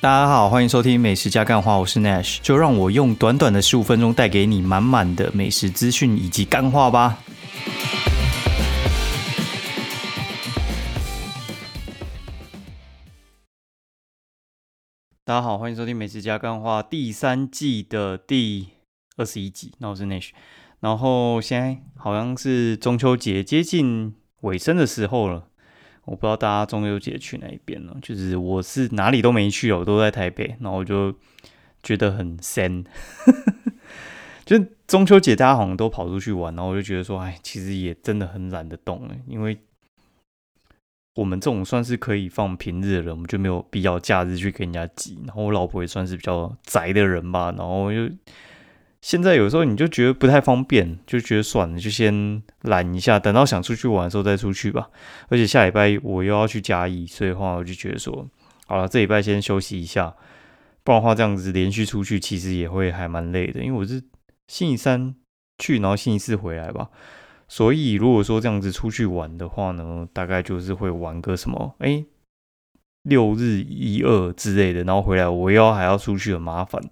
大家好，欢迎收听美食加干话，我是 Nash，就让我用短短的十五分钟带给你满满的美食资讯以及干话吧。大家好，欢迎收听美食加干话第三季的第二十一集，那我是 Nash，然后现在好像是中秋节接近尾声的时候了。我不知道大家中秋节去哪一边呢？就是我是哪里都没去哦，都在台北，然后我就觉得很闲。就中秋节大家好像都跑出去玩，然后我就觉得说，哎，其实也真的很懒得动了，因为我们这种算是可以放平日的人，我们就没有必要假日去跟人家挤。然后我老婆也算是比较宅的人吧，然后就。现在有时候你就觉得不太方便，就觉得算了，就先懒一下，等到想出去玩的时候再出去吧。而且下礼拜我又要去嘉义，所以的话我就觉得说，好了，这礼拜先休息一下，不然的话这样子连续出去其实也会还蛮累的。因为我是星期三去，然后星期四回来吧，所以如果说这样子出去玩的话呢，大概就是会玩个什么，哎，六日一二之类的，然后回来我又要还要出去，很麻烦。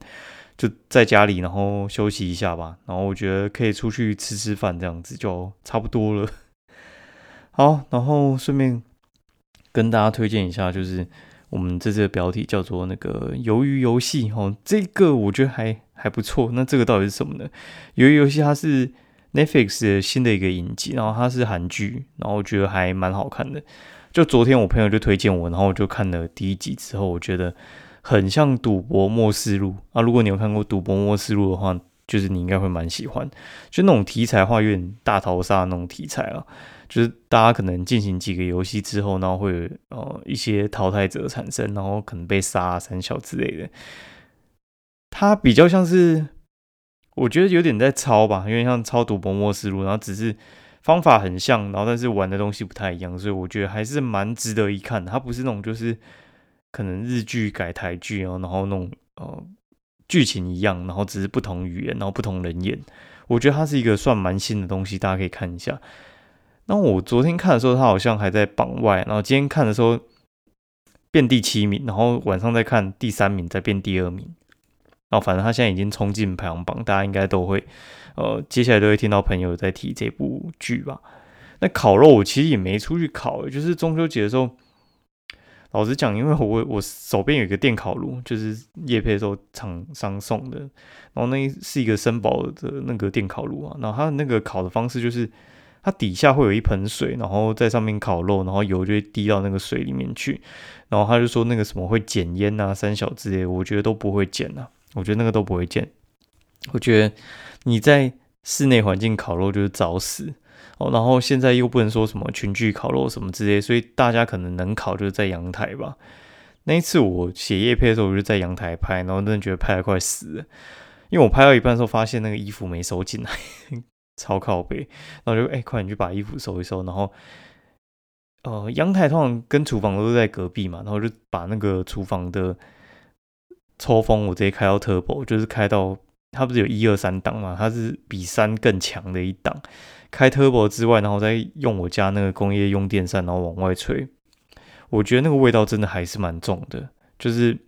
就在家里，然后休息一下吧。然后我觉得可以出去吃吃饭，这样子就差不多了。好，然后顺便跟大家推荐一下，就是我们这次的标题叫做那个《鱿鱼游戏》哦，这个我觉得还还不错。那这个到底是什么呢？鱿鱼游戏它是 Netflix 的新的一个影集，然后它是韩剧，然后我觉得还蛮好看的。就昨天我朋友就推荐我，然后我就看了第一集之后，我觉得。很像《赌博默示录》啊！如果你有看过《赌博默示录》的话，就是你应该会蛮喜欢，就那种题材话有点大逃杀那种题材啊，就是大家可能进行几个游戏之后，然后会有呃一些淘汰者产生，然后可能被杀三小之类的。它比较像是，我觉得有点在抄吧，有点像抄《赌博默示录》，然后只是方法很像，然后但是玩的东西不太一样，所以我觉得还是蛮值得一看。它不是那种就是。可能日剧改台剧哦，然后那种呃剧情一样，然后只是不同语言，然后不同人演。我觉得它是一个算蛮新的东西，大家可以看一下。那我昨天看的时候，它好像还在榜外，然后今天看的时候变第七名，然后晚上再看第三名，再变第二名。然后反正他现在已经冲进排行榜，大家应该都会呃接下来都会听到朋友在提这部剧吧。那烤肉我其实也没出去烤，就是中秋节的时候。老实讲，因为我我手边有一个电烤炉，就是叶配时候厂商送的，然后那是一个森宝的那个电烤炉啊，然后它那个烤的方式就是，它底下会有一盆水，然后在上面烤肉，然后油就会滴到那个水里面去，然后他就说那个什么会减烟啊、三小之类，我觉得都不会减啊，我觉得那个都不会减，我觉得你在室内环境烤肉就是找死。哦，然后现在又不能说什么群聚烤肉什么之类，所以大家可能能烤就是在阳台吧。那一次我写夜配的时候，我就在阳台拍，然后真的觉得拍的快死了，因为我拍到一半的时候发现那个衣服没收进来，超靠背，然后就哎，快点去把衣服收一收。然后，呃，阳台通常跟厨房都是在隔壁嘛，然后就把那个厨房的抽风我直接开到 turbo，就是开到它不是有一二三档嘛，它是比三更强的一档。开 turbo 之外，然后再用我家那个工业用电扇，然后往外吹，我觉得那个味道真的还是蛮重的，就是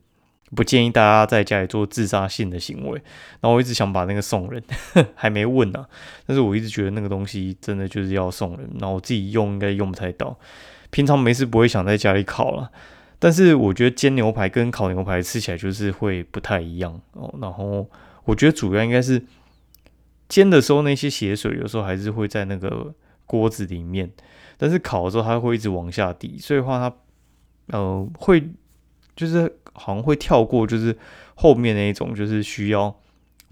不建议大家在家里做自杀性的行为。然后我一直想把那个送人，还没问呢，但是我一直觉得那个东西真的就是要送人，然后我自己用应该用不太到，平常没事不会想在家里烤了。但是我觉得煎牛排跟烤牛排吃起来就是会不太一样哦。然后我觉得主要应该是。煎的时候那些血水有时候还是会在那个锅子里面，但是烤的时候它会一直往下滴，所以话它呃会就是好像会跳过，就是后面那一种就是需要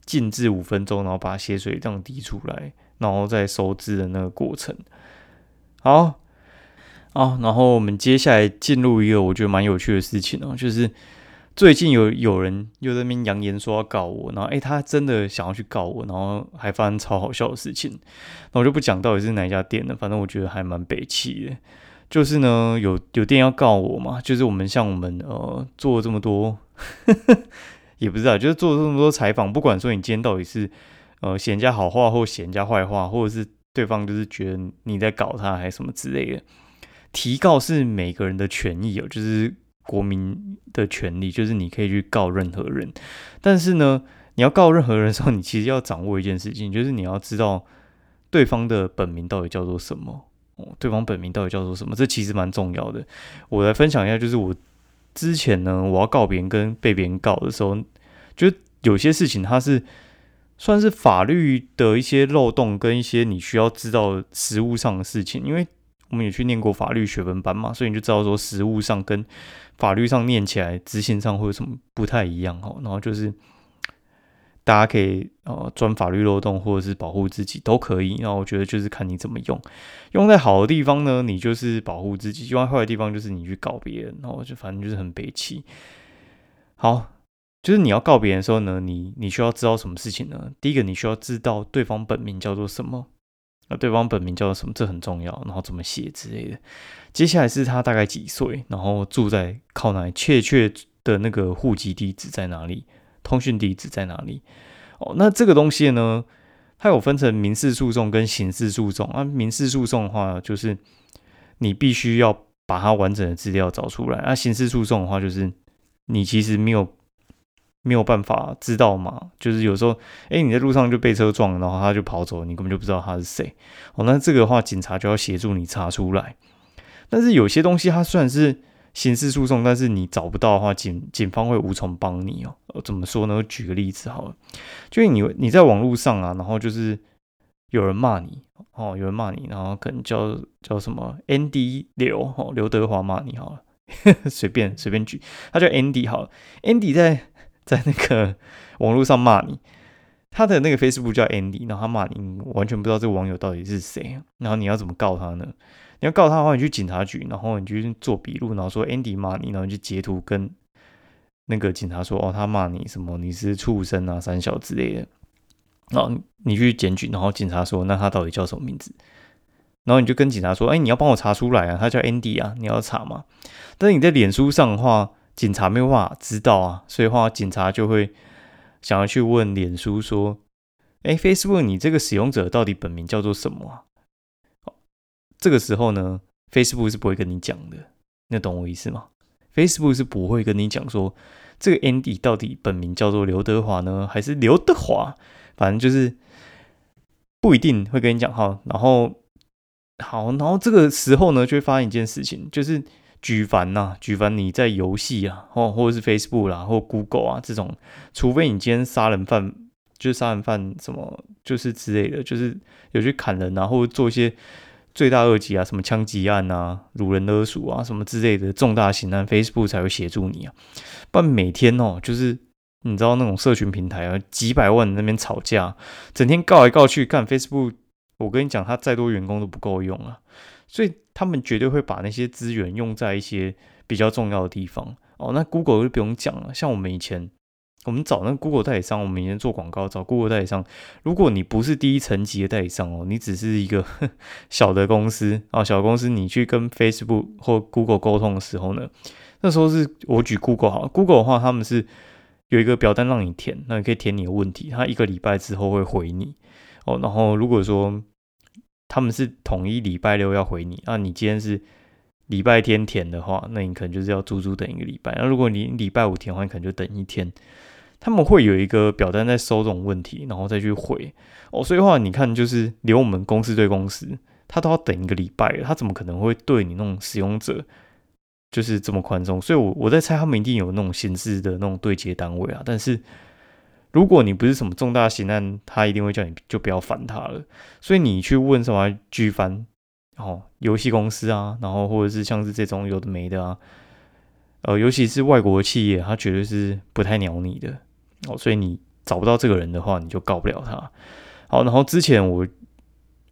静置五分钟，然后把血水这样滴出来，然后再收汁的那个过程。好，啊，然后我们接下来进入一个我觉得蛮有趣的事情哦，就是。最近有有人又在那边扬言说要告我，然后诶，他真的想要去告我，然后还发生超好笑的事情，那我就不讲到底是哪一家店了，反正我觉得还蛮北气的。就是呢，有有店要告我嘛，就是我们像我们呃做这么多，也不知道，就是做这么多采访，不管说你今天到底是呃嫌人家好话或嫌人家坏话，或者是对方就是觉得你在搞他还是什么之类的，提告是每个人的权益哦，就是。国民的权利，就是你可以去告任何人。但是呢，你要告任何人的时候，你其实要掌握一件事情，就是你要知道对方的本名到底叫做什么。哦，对方本名到底叫做什么？这其实蛮重要的。我来分享一下，就是我之前呢，我要告别人跟被别人告的时候，就有些事情它是算是法律的一些漏洞跟一些你需要知道实务上的事情，因为我们也去念过法律学分班嘛，所以你就知道说实务上跟法律上念起来执行上会有什么不太一样哦。然后就是。大家可以呃钻法律漏洞，或者是保护自己都可以。那我觉得就是看你怎么用。用在好的地方呢，你就是保护自己；用在坏的地方，就是你去告别人。然后就反正就是很悲戚。好，就是你要告别人的时候呢，你你需要知道什么事情呢？第一个，你需要知道对方本名叫做什么。那对方本名叫什么？这很重要。然后怎么写之类的。接下来是他大概几岁，然后住在靠哪里，确切的那个户籍地址在哪里。通讯地址在哪里？哦，那这个东西呢，它有分成民事诉讼跟刑事诉讼啊。民事诉讼的话，就是你必须要把它完整的资料找出来；那刑事诉讼的话，就是你其实没有没有办法知道嘛。就是有时候，哎，你在路上就被车撞，然后他就跑走，你根本就不知道他是谁。哦，那这个的话，警察就要协助你查出来。但是有些东西，它虽然是刑事诉讼，但是你找不到的话，警警方会无从帮你哦。怎么说呢？我举个例子好了，就你你在网络上啊，然后就是有人骂你哦，有人骂你，然后可能叫叫什么 Andy 刘哦，刘德华骂你好了，随便随便举，他叫 Andy 好了，Andy 在在那个网络上骂你，他的那个 Facebook 叫 Andy，然后他骂你，完全不知道这个网友到底是谁，然后你要怎么告他呢？你要告他的话，你去警察局，然后你就做笔录，然后说 Andy 骂你，然后你就截图跟那个警察说：“哦，他骂你什么？你是畜生啊，三小之类的。”然后你去检举，然后警察说：“那他到底叫什么名字？”然后你就跟警察说：“哎，你要帮我查出来啊，他叫 Andy 啊，你要查吗？”但是你在脸书上的话，警察没有办法知道啊，所以话警察就会想要去问脸书说：“哎，Facebook，你这个使用者到底本名叫做什么啊？”这个时候呢，Facebook 是不会跟你讲的，你懂我意思吗？Facebook 是不会跟你讲说这个 Andy 到底本名叫做刘德华呢，还是刘德华？反正就是不一定会跟你讲哈。然后好，然后这个时候呢，就会发生一件事情，就是举凡呐，举凡你在游戏啊，或或者是 Facebook 啦，或 Google 啊这种，除非你今天杀人犯，就是杀人犯什么，就是之类的，就是有去砍人啊，或者做一些。罪大恶极啊，什么枪击案啊、掳人勒赎啊，什么之类的重大刑案，Facebook 才会协助你啊。不然每天哦，就是你知道那种社群平台啊，几百万那边吵架，整天告来告去，干 Facebook，我跟你讲，他再多员工都不够用啊。所以他们绝对会把那些资源用在一些比较重要的地方哦。那 Google 就不用讲了，像我们以前。我们找那个 Google 代理商，我们以前做广告找 Google 代理商。如果你不是第一层级的代理商哦，你只是一个 小的公司啊，小公司，你去跟 Facebook 或 Google 沟通的时候呢，那时候是我举 Google 好，Google 的话，他们是有一个表单让你填，那你可以填你的问题，他一个礼拜之后会回你哦。然后如果说他们是统一礼拜六要回你，那你今天是礼拜天填的话，那你可能就是要足足等一个礼拜。那如果你礼拜五填的话，你可能就等一天。他们会有一个表单在收这种问题，然后再去回哦。所以话，你看，就是连我们公司对公司，他都要等一个礼拜，他怎么可能会对你那种使用者就是这么宽松？所以，我我在猜，他们一定有那种形式的那种对接单位啊。但是，如果你不是什么重大刑案，他一定会叫你就不要烦他了。所以，你去问什么举凡哦游戏公司啊，然后或者是像是这种有的没的啊，呃，尤其是外国企业，他绝对是不太鸟你的。哦，所以你找不到这个人的话，你就告不了他。好，然后之前我，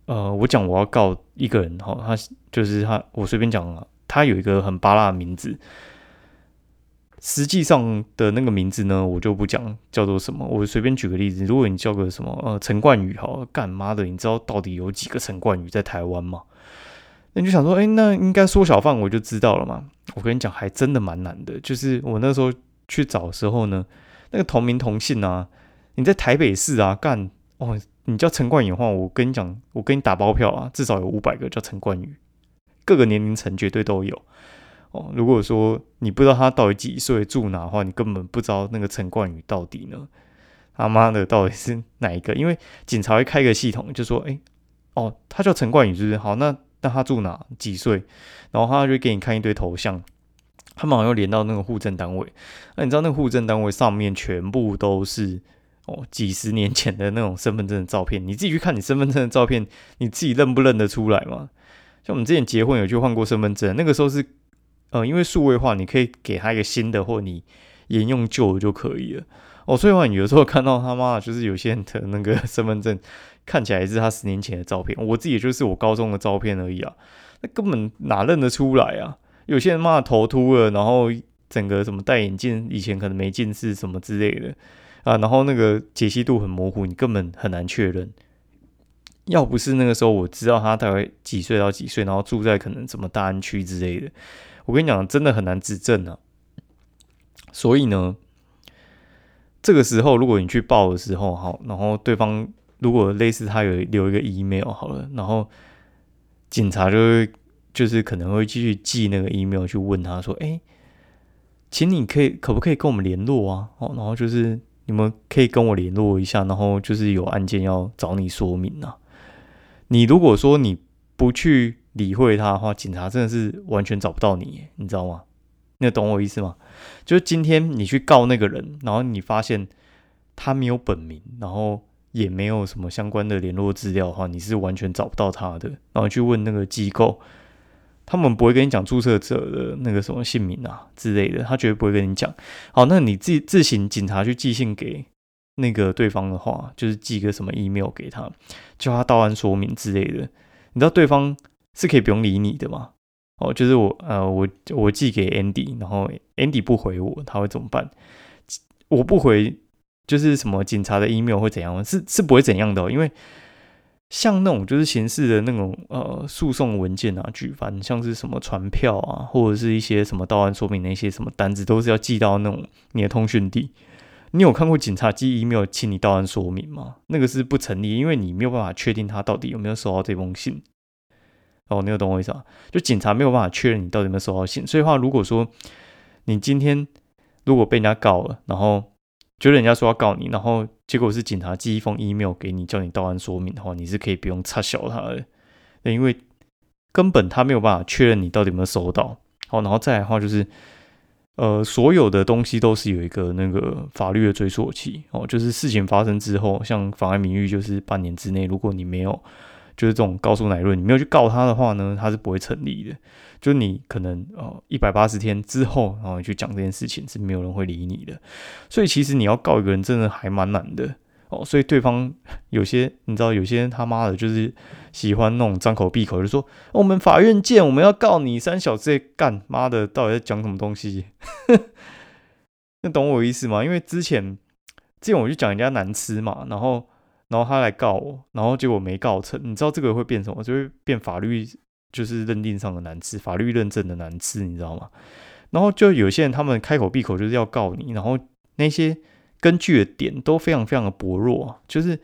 呃，我讲我要告一个人，哈，他就是他，我随便讲了，他有一个很巴拉的名字，实际上的那个名字呢，我就不讲叫做什么，我随便举个例子，如果你叫个什么，呃，陈冠宇，好，干妈的，你知道到底有几个陈冠宇在台湾吗？那你就想说，哎，那应该缩小范围就知道了嘛。我跟你讲，还真的蛮难的，就是我那时候去找的时候呢。那个同名同姓啊，你在台北市啊干哦，你叫陈冠宇的话，我跟你讲，我跟你打包票啊，至少有五百个叫陈冠宇，各个年龄层绝对都有哦，如果说你不知道他到底几岁住哪的话，你根本不知道那个陈冠宇到底呢，他妈的到底是哪一个？因为警察会开个系统，就说，哎，哦，他叫陈冠宇，是不是？好，那那他住哪？几岁？然后他就给你看一堆头像，他们好像连到那个户政单位。那你知道那个户政单位上面全部都是哦几十年前的那种身份证的照片，你自己去看你身份证的照片，你自己认不认得出来嘛？像我们之前结婚有去换过身份证，那个时候是。呃，因为数位化，你可以给他一个新的，或你沿用旧的就可以了。哦，所以话，你有时候看到他妈就是有些人的那个 身份证看起来是他十年前的照片，我自己就是我高中的照片而已啊，那根本哪认得出来啊？有些人妈头秃了，然后整个什么戴眼镜，以前可能没近视什么之类的啊，然后那个解析度很模糊，你根本很难确认。要不是那个时候我知道他大概几岁到几岁，然后住在可能什么大安区之类的。我跟你讲，真的很难指证啊。所以呢，这个时候如果你去报的时候，好，然后对方如果类似他有留一个 email 好了，然后警察就会就是可能会继续寄那个 email 去问他说：“哎，请你可以可不可以跟我们联络啊？哦，然后就是你们可以跟我联络一下，然后就是有案件要找你说明啊。你如果说你不去。”理会他的话，警察真的是完全找不到你，你知道吗？你懂我意思吗？就是今天你去告那个人，然后你发现他没有本名，然后也没有什么相关的联络资料的话，你是完全找不到他的。然后去问那个机构，他们不会跟你讲注册者的那个什么姓名啊之类的，他绝对不会跟你讲。好，那你自自行警察去寄信给那个对方的话，就是寄个什么 email 给他，叫他到案说明之类的。你知道对方？是可以不用理你的嘛？哦，就是我呃，我我寄给 Andy，然后 Andy 不回我，他会怎么办？我不回，就是什么警察的 email 会怎样？是是不会怎样的，因为像那种就是刑事的那种呃诉讼文件啊，举凡像是什么传票啊，或者是一些什么到案说明那些什么单子，都是要寄到那种你的通讯地。你有看过警察寄 email 请你到案说明吗？那个是不成立，因为你没有办法确定他到底有没有收到这封信。哦，你有懂我意思啊？就警察没有办法确认你到底有没有收到信，所以话，如果说你今天如果被人家告了，然后觉得人家说要告你，然后结果是警察寄一封 email 给你，叫你到案说明的话，你是可以不用插小他的，因为根本他没有办法确认你到底有没有收到。好，然后再来的话就是，呃，所有的东西都是有一个那个法律的追溯期哦，就是事情发生之后，像妨碍名誉就是半年之内，如果你没有。就是这种告诉乃论，你没有去告他的话呢，他是不会成立的。就你可能呃一百八十天之后，然后去讲这件事情，是没有人会理你的。所以其实你要告一个人，真的还蛮难的哦。所以对方有些你知道，有些人他妈的，就是喜欢那种张口闭口就说我们法院见，我们要告你三小时干妈的，到底在讲什么东西？那懂我意思吗？因为之前之前我就讲人家难吃嘛，然后。然后他来告我，然后结果没告成。你知道这个会变什么？就会变法律，就是认定上的难吃，法律认证的难吃，你知道吗？然后就有些人他们开口闭口就是要告你，然后那些根据的点都非常非常的薄弱，就是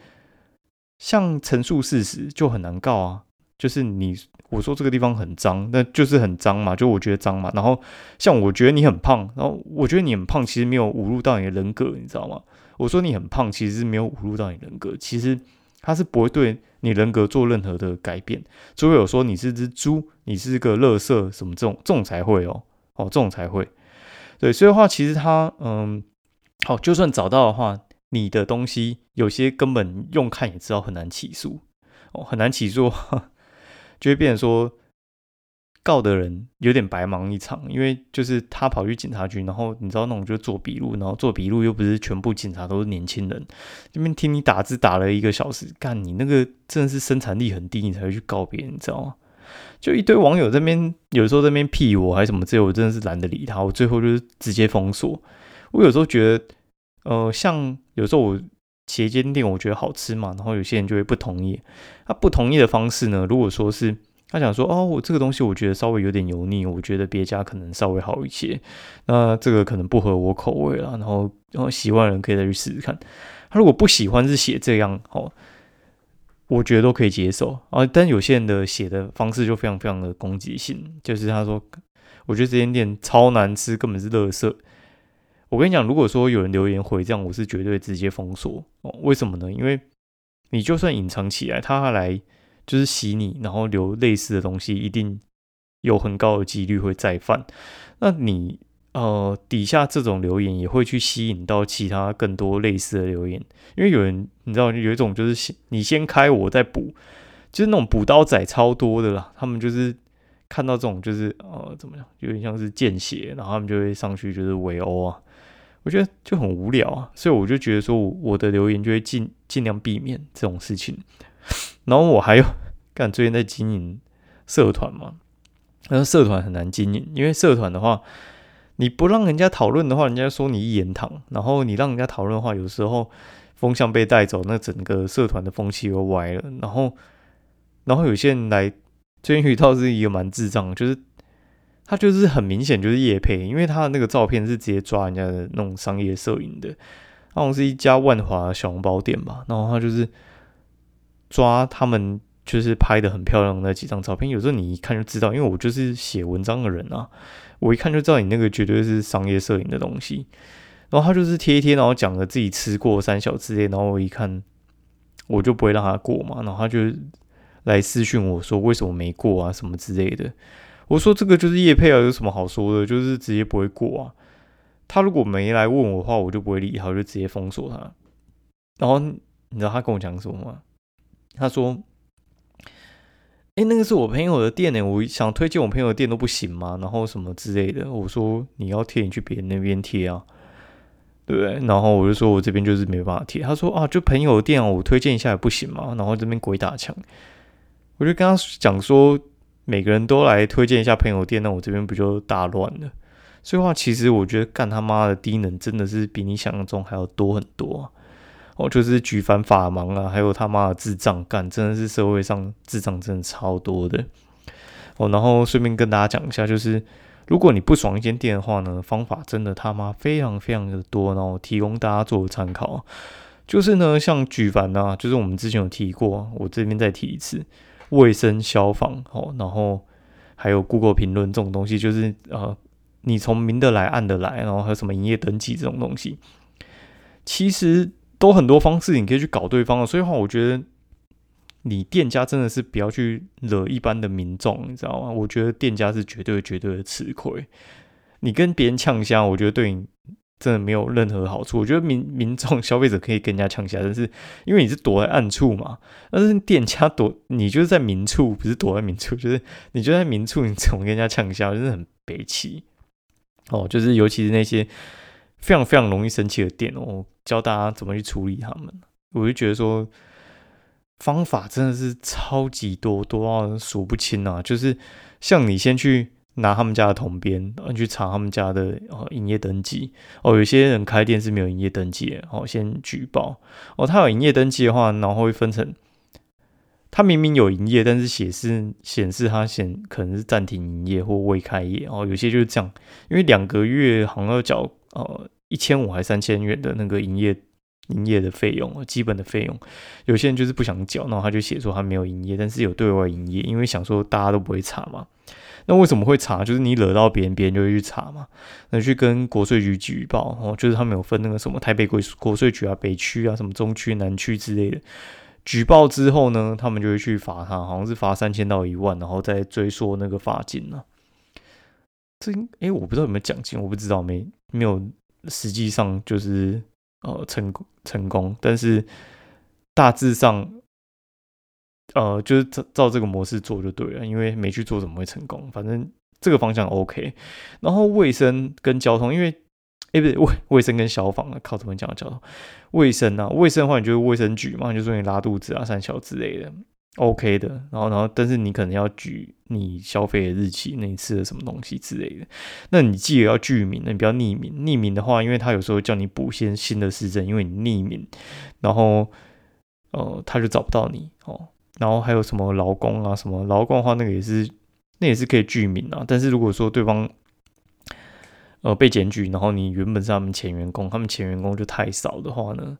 像陈述事实就很难告啊。就是你我说这个地方很脏，那就是很脏嘛，就我觉得脏嘛。然后像我觉得你很胖，然后我觉得你很胖，其实没有侮辱到你的人格，你知道吗？我说你很胖，其实是没有侮辱到你人格，其实他是不会对你人格做任何的改变。除非有说你是只猪，你是个垃圾什么这种，这种才会哦，哦，这种才会。对，所以的话，其实他嗯，好，就算找到的话，你的东西有些根本用看也知道很难起诉哦，很难起诉，就会变成说。告的人有点白忙一场，因为就是他跑去警察局，然后你知道那种就做笔录，然后做笔录又不是全部警察都是年轻人，这边听你打字打了一个小时，干你那个真的是生产力很低，你才会去告别人，你知道吗？就一堆网友这边有时候这边屁我还是什么，这我真的是懒得理他，我最后就是直接封锁。我有时候觉得，呃，像有时候我一间店，我觉得好吃嘛，然后有些人就会不同意，他不同意的方式呢，如果说是。他想说：“哦，我这个东西我觉得稍微有点油腻，我觉得别家可能稍微好一些。那这个可能不合我口味了。然后，然后喜欢的人可以再去试试看。他如果不喜欢是写这样，哦，我觉得都可以接受啊。但有些人的写的方式就非常非常的攻击性，就是他说，我我觉得这间店超难吃，根本是垃圾。我跟你讲，如果说有人留言回这样，我是绝对直接封锁哦。为什么呢？因为你就算隐藏起来，他来就是洗你，然后留类似的东西，一定有很高的几率会再犯。那你呃底下这种留言也会去吸引到其他更多类似的留言，因为有人你知道有一种就是你先开我再补，就是那种补刀仔超多的啦。他们就是看到这种就是呃怎么样，有点像是见血，然后他们就会上去就是围殴啊。我觉得就很无聊啊，所以我就觉得说，我的留言就会尽尽量避免这种事情。然后我还有干最近在经营社团嘛，那社团很难经营，因为社团的话，你不让人家讨论的话，人家说你一言堂；然后你让人家讨论的话，有时候风向被带走，那整个社团的风气又歪了。然后，然后有些人来，最近遇到是一个蛮智障，就是。他就是很明显就是叶配，因为他的那个照片是直接抓人家的那种商业摄影的，那种是一家万华小笼包店吧。然后他就是抓他们就是拍的很漂亮那几张照片，有时候你一看就知道，因为我就是写文章的人啊，我一看就知道你那个绝对是商业摄影的东西。然后他就是贴一贴，然后讲了自己吃过三小之类，然后我一看我就不会让他过嘛，然后他就来私讯我说为什么没过啊什么之类的。我说这个就是叶配啊，有什么好说的？就是直接不会过啊。他如果没来问我的话，我就不会理他，我就直接封锁他。然后你知道他跟我讲什么吗？他说：“哎，那个是我朋友的店呢，我想推荐我朋友的店都不行吗？然后什么之类的。”我说：“你要贴，你去别人那边贴啊，对不对？”然后我就说我这边就是没办法贴。他说：“啊，就朋友的店，我推荐一下也不行吗？”然后这边鬼打墙，我就跟他讲说。每个人都来推荐一下朋友店，那我这边不就大乱了？所以话，其实我觉得干他妈的低能真的是比你想象中还要多很多。哦，就是举凡法盲啊，还有他妈的智障干，真的是社会上智障真的超多的。哦，然后顺便跟大家讲一下，就是如果你不爽一间店的话呢，方法真的他妈非常非常的多，然后提供大家做参考。就是呢，像举凡啊，就是我们之前有提过，我这边再提一次。卫生消防哦，然后还有 Google 评论这种东西，就是呃，你从明的来暗的来，然后还有什么营业登记这种东西，其实都很多方式你可以去搞对方的。所以话，我觉得你店家真的是不要去惹一般的民众，你知道吗？我觉得店家是绝对绝对的吃亏。你跟别人呛香，我觉得对你。真的没有任何好处。我觉得民 民众消费者可以跟人家呛下，但是因为你是躲在暗处嘛，但是店家躲你就是在明处，不是躲在明处，就是你就在明处，你怎么跟人家呛下，就是很悲戚哦。就是尤其是那些非常非常容易生气的店哦，教大家怎么去处理他们。我就觉得说方法真的是超级多，多到数不清啊。就是像你先去。拿他们家的统编，然后去查他们家的哦营业登记哦，有些人开店是没有营业登记的，哦先举报哦，他有营业登记的话，然后会分成，他明明有营业，但是显示显示他显可能是暂停营业或未开业哦，有些就是这样，因为两个月好像要缴呃一千五还三千元的那个营业营业的费用，基本的费用，有些人就是不想缴，然后他就写说他没有营业，但是有对外营业，因为想说大家都不会查嘛。那为什么会查？就是你惹到别人，别人就会去查嘛。那去跟国税局举报哦，就是他们有分那个什么台北国国税局啊、北区啊、什么中区、南区之类的。举报之后呢，他们就会去罚他，好像是罚三千到一万，然后再追溯那个罚金呢。这哎，我不知道有没有奖金，我不知道没没有，实际上就是呃成功成功，但是大致上。呃，就是照照这个模式做就对了，因为没去做怎么会成功？反正这个方向 OK。然后卫生跟交通，因为哎不对，卫卫生跟消防啊，靠怎么讲交通？卫生啊，卫生的话，你就是卫生局嘛，就说你拉肚子啊、三小之类的，OK 的。然后然后，但是你可能要举你消费的日期，那你吃了什么东西之类的。那你记得要具名，那你不要匿名。匿名的话，因为他有时候叫你补些新的市政，因为你匿名，然后呃他就找不到你哦。然后还有什么劳工啊，什么劳工的话，那个也是，那也是可以具名啊。但是如果说对方，呃，被检举，然后你原本是他们前员工，他们前员工就太少的话呢，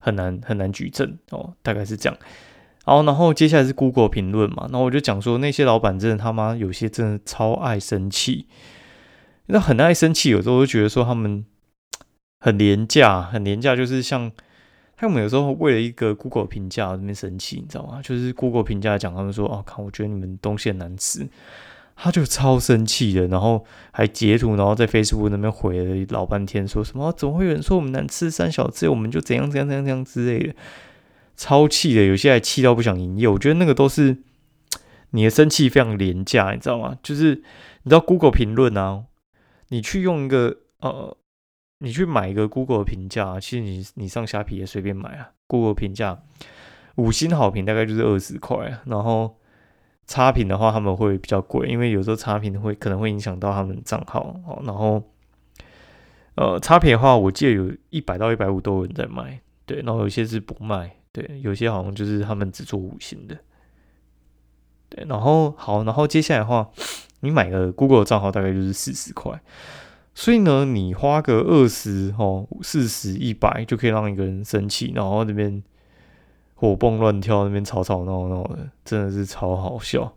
很难很难举证哦，大概是这样。好，然后接下来是 Google 评论嘛，那我就讲说那些老板真的他妈有些真的超爱生气那很爱生气，有时候就觉得说他们很廉价，很廉价，就是像他们有时候为了一个 Google 评价那边生气，你知道吗？就是 Google 评价讲他们说哦，看我觉得你们东西很难吃，他就超生气的，然后还截图，然后在 Facebook 那边回了老半天，说什么怎么会有人说我们难吃三小只，我们就怎样怎样怎样怎样之类的，超气的，有些还气到不想营业。我觉得那个都是 你的生气非常廉价，你知道吗？就是你知道 Google 评论啊。你去用一个呃，你去买一个 Google 评价，其实你你上虾皮也随便买啊。Google 评价五星好评大概就是二十块，然后差评的话他们会比较贵，因为有时候差评会可能会影响到他们账号哦。然后呃差评的话，我记得有一百到一百五都有人在卖，对，然后有些是不卖，对，有些好像就是他们只做五星的，对，然后好，然后接下来的话。你买个 Google 账号大概就是四十块，所以呢，你花个二十、哦四十、一百就可以让一个人生气，然后那边活蹦乱跳，那边吵吵闹闹的，真的是超好笑。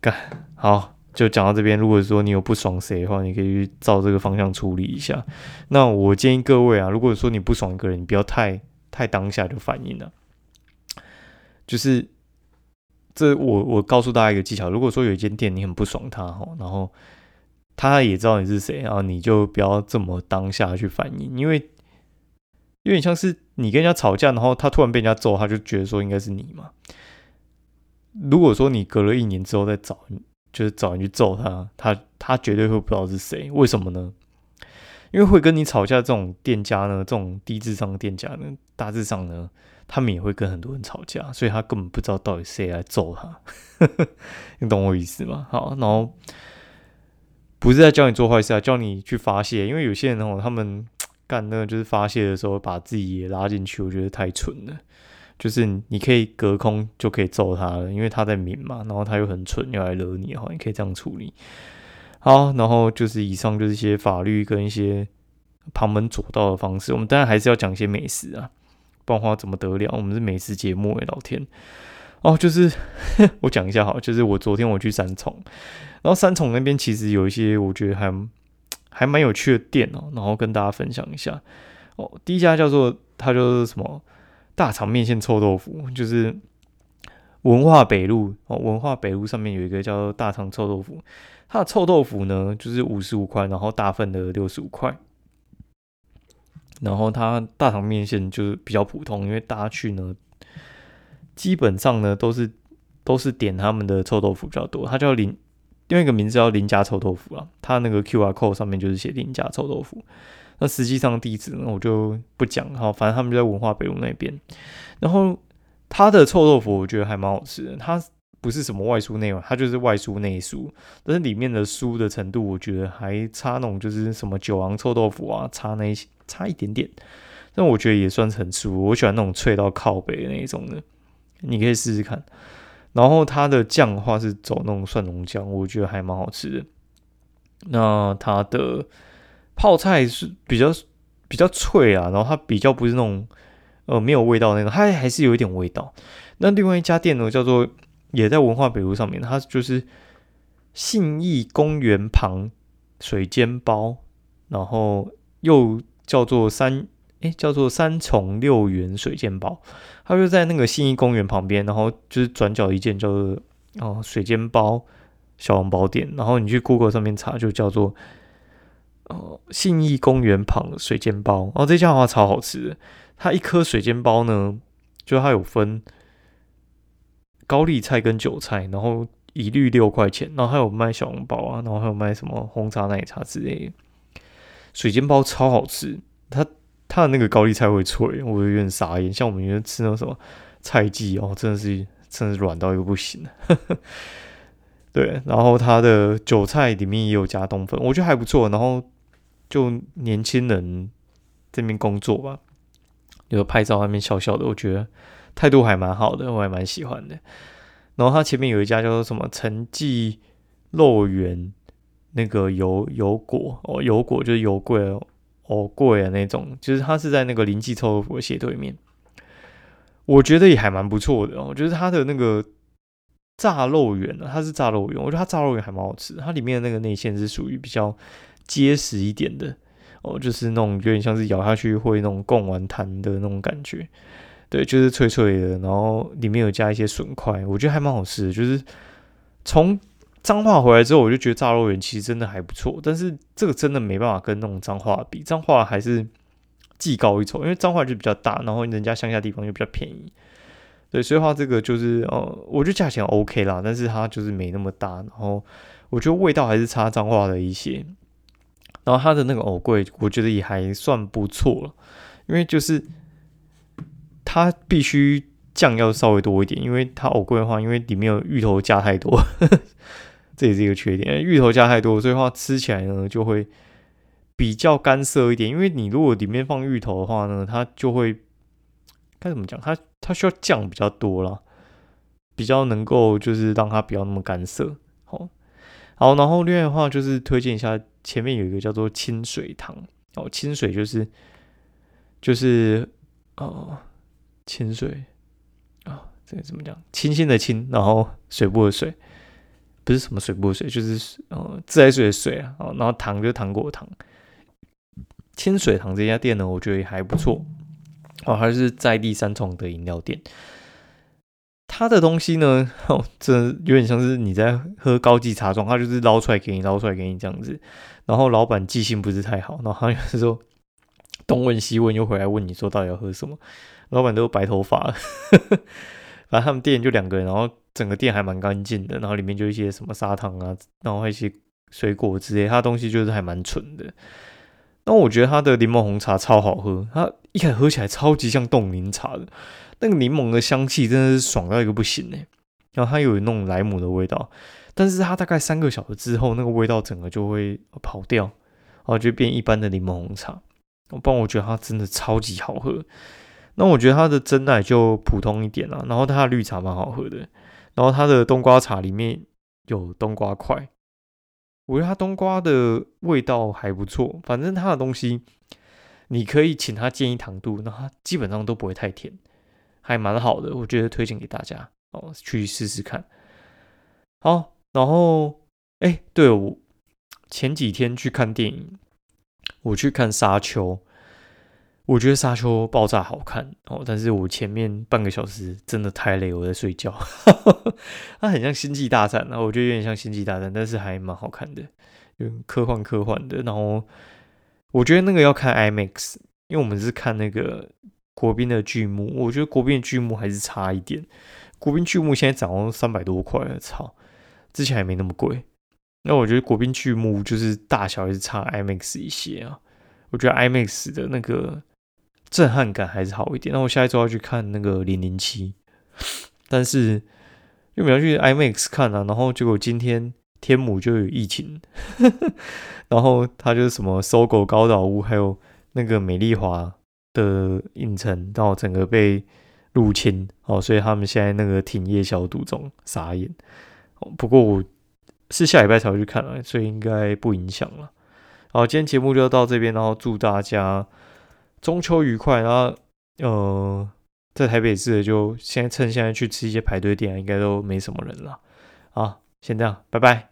干好，就讲到这边。如果说你有不爽谁的话，你可以去照这个方向处理一下。那我建议各位啊，如果说你不爽一个人，你不要太太当下就反应了，就是。这我我告诉大家一个技巧，如果说有一间店你很不爽他哈，然后他也知道你是谁，然后你就不要这么当下去反应，因为有点像是你跟人家吵架，然后他突然被人家揍，他就觉得说应该是你嘛。如果说你隔了一年之后再找，就是找人去揍他，他他绝对会不知道是谁，为什么呢？因为会跟你吵架这种店家呢，这种低智商的店家呢，大致上呢。他们也会跟很多人吵架，所以他根本不知道到底谁来揍他，你懂我意思吗？好，然后不是在教你做坏事啊，教你去发泄。因为有些人哦，他们 干那个就是发泄的时候，把自己也拉进去，我觉得太蠢了。就是你可以隔空就可以揍他了，因为他在明嘛，然后他又很蠢，又来惹你，哈，你可以这样处理。好，然后就是以上就是一些法律跟一些旁门左道的方式，我们当然还是要讲一些美食啊。不然话怎么得了？我们是美食节目诶，老天哦！就是 我讲一下哈，就是我昨天我去三重，然后三重那边其实有一些我觉得还还蛮有趣的店哦，然后跟大家分享一下哦。第一家叫做它就是什么大肠面线臭豆腐，就是文化北路哦，文化北路上面有一个叫做大肠臭豆腐，它的臭豆腐呢就是五十五块，然后大份的六十五块。然后它大肠面线就是比较普通，因为大家去呢，基本上呢都是都是点他们的臭豆腐比较多。它叫林，另外一个名字叫林家臭豆腐啊。它那个 Q R code 上面就是写林家臭豆腐。那实际上地址呢我就不讲哈，反正他们就在文化北路那边。然后它的臭豆腐我觉得还蛮好吃的，它。不是什么外酥内软，它就是外酥内酥，但是里面的酥的程度，我觉得还差那种就是什么九王臭豆腐啊，差那些差一点点，但我觉得也算很酥。我喜欢那种脆到靠背那一种的，你可以试试看。然后它的酱的话是走那种蒜蓉酱，我觉得还蛮好吃的。那它的泡菜是比较比较脆啊，然后它比较不是那种呃没有味道那种，它还是有一点味道。那另外一家店呢，叫做。也在文化北路上面，它就是信义公园旁水煎包，然后又叫做三哎叫做三重六元水煎包，它就在那个信义公园旁边，然后就是转角一间叫做哦水煎包小笼包店，然后你去 Google 上面查就叫做哦信义公园旁水煎包，哦这家的话超好吃的，它一颗水煎包呢，就它有分。高丽菜跟韭菜，然后一律六块钱，然后还有卖小笼包啊，然后还有卖什么红茶奶茶之类的。水煎包超好吃，它它的那个高丽菜会脆，我有点傻眼。像我们原来吃那种什么菜记哦，真的是真的是软到一个不行 对，然后它的韭菜里面也有加冬粉，我觉得还不错。然后就年轻人这边工作吧，有拍照那边笑笑的，我觉得。态度还蛮好的，我还蛮喜欢的。然后他前面有一家叫做什么陈记肉圆，那个油油果哦，油果就是油桂哦哦桂啊那种，就是他是在那个林记臭豆腐斜对面。我觉得也还蛮不错的，我觉得他的那个炸肉圆啊，它是炸肉圆，我觉得它炸肉圆还蛮好吃，它里面的那个内馅是属于比较结实一点的哦，就是那种有点像是咬下去会那种贡丸弹的那种感觉，对，就是脆脆的，然后里面有加一些笋块，我觉得还蛮好吃的。就是从脏话回来之后，我就觉得炸肉圆其实真的还不错，但是这个真的没办法跟那种脏话比，脏话还是技高一筹，因为脏话就比较大，然后人家乡下地方又比较便宜。对，所以话这个就是呃，我觉得价钱 OK 啦，但是它就是没那么大，然后我觉得味道还是差脏话的一些。然后它的那个藕桂，我觉得也还算不错了，因为就是它必须酱要稍微多一点，因为它藕桂的话，因为里面有芋头加太多，呵 呵这也是一个缺点。芋头加太多，所以话吃起来呢就会比较干涩一点。因为你如果里面放芋头的话呢，它就会该怎么讲？它它需要酱比较多了，比较能够就是让它不要那么干涩。好，好，然后另外的话就是推荐一下，前面有一个叫做清水汤哦，清水就是就是哦清水啊，这个怎么讲？清新的清，然后水部的水，不是什么水部的水，就是呃自来水的水啊。哦，然后糖就糖果糖，清水糖这家店呢，我觉得也还不错。哦，还是在地三重的饮料店，它的东西呢，哦，这有点像是你在喝高级茶庄，它就是捞出来给你，捞出来给你这样子。然后老板记性不是太好，然后有时候东问西问，又回来问你说到底要喝什么。老板都白头发，反正他们店就两个人，然后整个店还蛮干净的，然后里面就一些什么砂糖啊，然后一些水果之类，它东西就是还蛮纯的。那我觉得它的柠檬红茶超好喝，它一开始喝起来超级像冻柠茶的，那个柠檬的香气真的是爽到一个不行呢。然后它有那种莱姆的味道，但是它大概三个小时之后，那个味道整个就会跑掉，然后就变一般的柠檬红茶。不然我觉得它真的超级好喝。那我觉得它的真奶就普通一点啦，然后它的绿茶蛮好喝的，然后它的冬瓜茶里面有冬瓜块。我觉得它冬瓜的味道还不错，反正它的东西你可以请他建议糖度，那它基本上都不会太甜，还蛮好的。我觉得推荐给大家哦，去试试看。好，然后哎，对我前几天去看电影，我去看《沙丘》。我觉得沙丘爆炸好看哦，但是我前面半个小时真的太累，我在睡觉。它很像星际大战啊，我觉得有点像星际大战，但是还蛮好看的，有点科幻科幻的。然后我觉得那个要看 IMAX，因为我们是看那个国宾的剧目，我觉得国宾的剧目还是差一点。国宾剧目现在涨到三百多块了，操！之前还没那么贵。那我觉得国宾剧目就是大小也是差 IMAX 一些啊。我觉得 IMAX 的那个。震撼感还是好一点。那我下一周要去看那个零零七，但是又没有去 IMAX 看啊。然后结果今天天母就有疫情，然后他就是什么搜狗高岛屋，还有那个美丽华的影城，然后整个被入侵哦，所以他们现在那个停业消毒中，傻眼。不过我是下礼拜才会去看了，所以应该不影响了。好，今天节目就到这边，然后祝大家。中秋愉快，然后呃，在台北市就现在趁现在去吃一些排队店，应该都没什么人了。啊，先这样，拜拜。